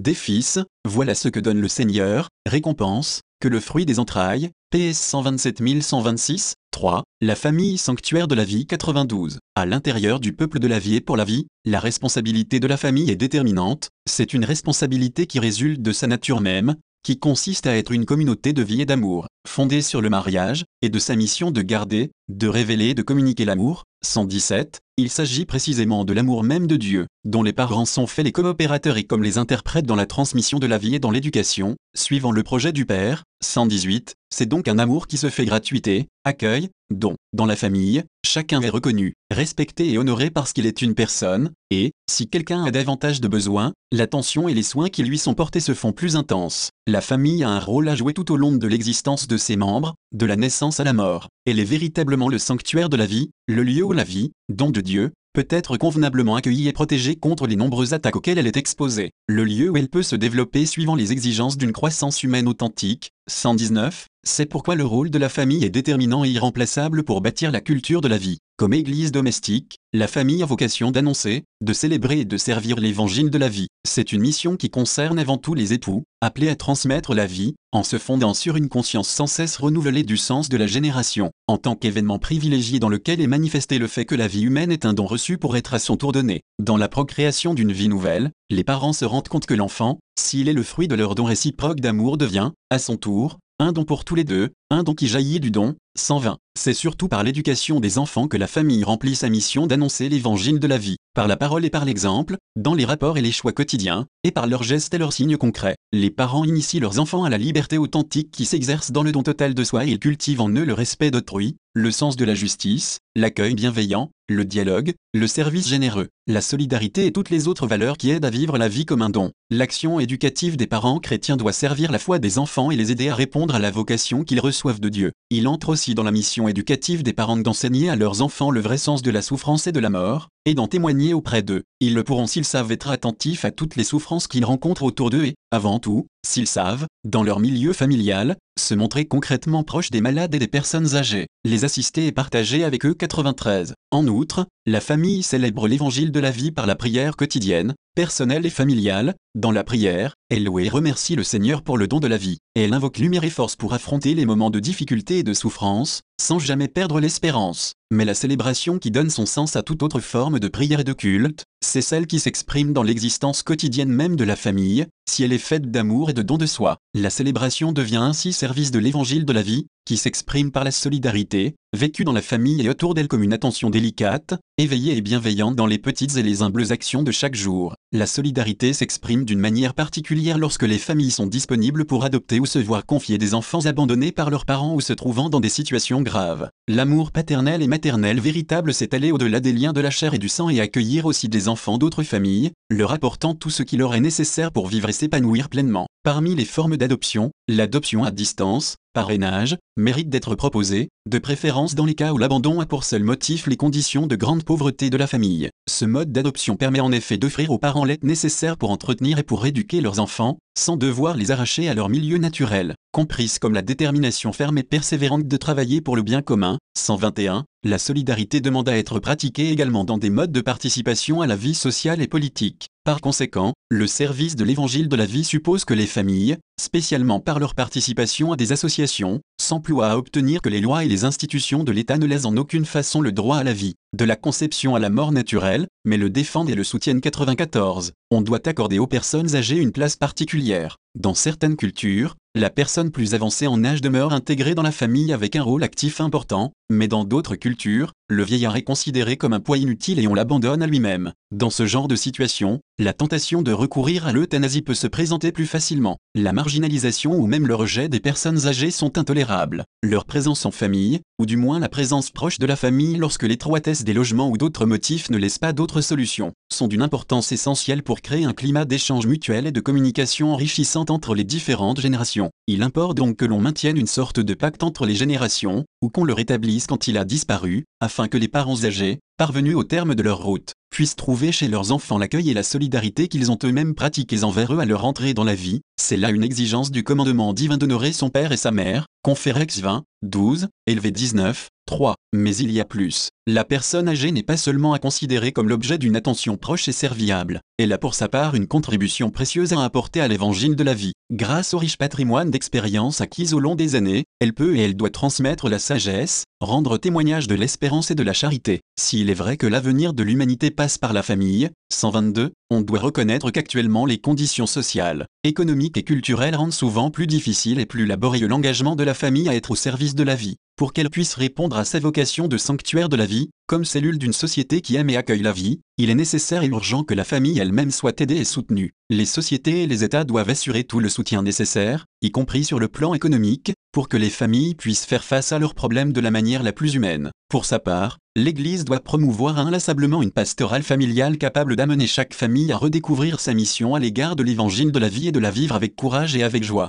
des fils, voilà ce que donne le Seigneur, récompense, que le fruit des entrailles, PS 127 126, 3, la famille sanctuaire de la vie 92. À l'intérieur du peuple de la vie et pour la vie, la responsabilité de la famille est déterminante, c'est une responsabilité qui résulte de sa nature même, qui consiste à être une communauté de vie et d'amour, fondée sur le mariage, et de sa mission de garder, de révéler et de communiquer l'amour. 117. Il s'agit précisément de l'amour même de Dieu, dont les parents sont faits les coopérateurs et comme les interprètes dans la transmission de la vie et dans l'éducation, suivant le projet du Père. 118. C'est donc un amour qui se fait gratuité, accueil, don. Dans la famille, chacun est reconnu, respecté et honoré parce qu'il est une personne, et, si quelqu'un a davantage de besoins, l'attention et les soins qui lui sont portés se font plus intenses. La famille a un rôle à jouer tout au long de l'existence de ses membres, de la naissance à la mort. Elle est véritablement le sanctuaire de la vie, le lieu où la vie, don de Dieu, peut être convenablement accueillie et protégée contre les nombreuses attaques auxquelles elle est exposée. Le lieu où elle peut se développer suivant les exigences d'une croissance humaine authentique. 119. C'est pourquoi le rôle de la famille est déterminant et irremplaçable pour bâtir la culture de la vie. Comme église domestique, la famille a vocation d'annoncer, de célébrer et de servir l'évangile de la vie. C'est une mission qui concerne avant tout les époux, appelés à transmettre la vie, en se fondant sur une conscience sans cesse renouvelée du sens de la génération, en tant qu'événement privilégié dans lequel est manifesté le fait que la vie humaine est un don reçu pour être à son tour donné. Dans la procréation d'une vie nouvelle, les parents se rendent compte que l'enfant, s'il est le fruit de leur don réciproque d'amour devient, à son tour, un don pour tous les deux, un don qui jaillit du don, 120. C'est surtout par l'éducation des enfants que la famille remplit sa mission d'annoncer l'évangile de la vie, par la parole et par l'exemple, dans les rapports et les choix quotidiens, et par leurs gestes et leurs signes concrets. Les parents initient leurs enfants à la liberté authentique qui s'exerce dans le don total de soi et cultivent en eux le respect d'autrui, le sens de la justice, l'accueil bienveillant, le dialogue, le service généreux, la solidarité et toutes les autres valeurs qui aident à vivre la vie comme un don. L'action éducative des parents chrétiens doit servir la foi des enfants et les aider à répondre à la vocation qu'ils reçoivent de Dieu. Il entre aussi dans la mission éducative des parents d'enseigner à leurs enfants le vrai sens de la souffrance et de la mort, et d'en témoigner auprès d'eux. Ils le pourront s'ils savent être attentifs à toutes les souffrances qu'ils rencontrent autour d'eux et, avant tout, s'ils savent, dans leur milieu familial, se montrer concrètement proches des malades et des personnes âgées, les assister et partager avec eux 93. En outre, la famille célèbre l'évangile de la vie par la prière quotidienne, personnelle et familiale. Dans la prière, elle loue et remercie le Seigneur pour le don de la vie, elle invoque lumière et force pour affronter les moments de difficulté et de souffrance, sans jamais perdre l'espérance. Mais la célébration qui donne son sens à toute autre forme de prière et de culte, c'est celle qui s'exprime dans l'existence quotidienne même de la famille, si elle est faite d'amour et de don de soi. La célébration devient ainsi service de l'évangile de la vie, qui s'exprime par la solidarité, vécue dans la famille et autour d'elle comme une attention délicate, éveillée et bienveillante dans les petites et les humbles actions de chaque jour. La solidarité s'exprime d'une manière particulière lorsque les familles sont disponibles pour adopter ou se voir confier des enfants abandonnés par leurs parents ou se trouvant dans des situations graves. L'amour paternel et maternel véritable s'est allé au-delà des liens de la chair et du sang et accueillir aussi des d'autres familles, leur apportant tout ce qui leur est nécessaire pour vivre et s'épanouir pleinement. Parmi les formes d'adoption, l'adoption à distance, parrainage, mérite d'être proposée, de préférence dans les cas où l'abandon a pour seul motif les conditions de grande pauvreté de la famille. Ce mode d'adoption permet en effet d'offrir aux parents l'aide nécessaire pour entretenir et pour éduquer leurs enfants, sans devoir les arracher à leur milieu naturel, comprise comme la détermination ferme et persévérante de travailler pour le bien commun. 121. La solidarité demande à être pratiquée également dans des modes de participation à la vie sociale et politique. Par conséquent, le service de l'évangile de la vie suppose que les familles, spécialement par leur participation à des associations, s'emploient à obtenir que les lois et les institutions de l'État ne laissent en aucune façon le droit à la vie, de la conception à la mort naturelle, mais le défendent et le soutiennent 94. On doit accorder aux personnes âgées une place particulière. Dans certaines cultures, la personne plus avancée en âge demeure intégrée dans la famille avec un rôle actif important, mais dans d'autres cultures, le vieillard est considéré comme un poids inutile et on l'abandonne à lui-même. Dans ce genre de situation, la tentation de recourir à l'euthanasie peut se présenter plus facilement. La marginalisation ou même le rejet des personnes âgées sont intolérables. Leur présence en famille, ou du moins la présence proche de la famille lorsque l'étroitesse des logements ou d'autres motifs ne laissent pas d'autres solutions, sont d'une importance essentielle pour créer un climat d'échange mutuel et de communication enrichissante entre les différentes Il importe donc que l'on maintienne une sorte de pacte entre les générations, ou qu'on le rétablisse quand il a disparu, afin que les parents âgés, parvenus au terme de leur route, puissent trouver chez leurs enfants l'accueil et la solidarité qu'ils ont eux-mêmes pratiqués envers eux à leur entrée dans la vie, c'est là une exigence du commandement divin d'honorer son père et sa mère, Conférex 20, 12, élevé 19, 3. Mais il y a plus. La personne âgée n'est pas seulement à considérer comme l'objet d'une attention proche et serviable, elle a pour sa part une contribution précieuse à apporter à l'évangile de la vie. Grâce au riche patrimoine d'expériences acquises au long des années, elle peut et elle doit transmettre la sagesse, rendre témoignage de l'espérance et de la charité. S'il est vrai que l'avenir de l'humanité passe par la famille, 122, on doit reconnaître qu'actuellement les conditions sociales, économiques et culturelles rendent souvent plus difficile et plus laborieux l'engagement de la famille à être au service de la vie pour qu'elle puisse répondre à sa vocation de sanctuaire de la vie, comme cellule d'une société qui aime et accueille la vie, il est nécessaire et urgent que la famille elle-même soit aidée et soutenue. Les sociétés et les États doivent assurer tout le soutien nécessaire, y compris sur le plan économique, pour que les familles puissent faire face à leurs problèmes de la manière la plus humaine. Pour sa part, l'Église doit promouvoir inlassablement une pastorale familiale capable d'amener chaque famille à redécouvrir sa mission à l'égard de l'évangile de la vie et de la vivre avec courage et avec joie.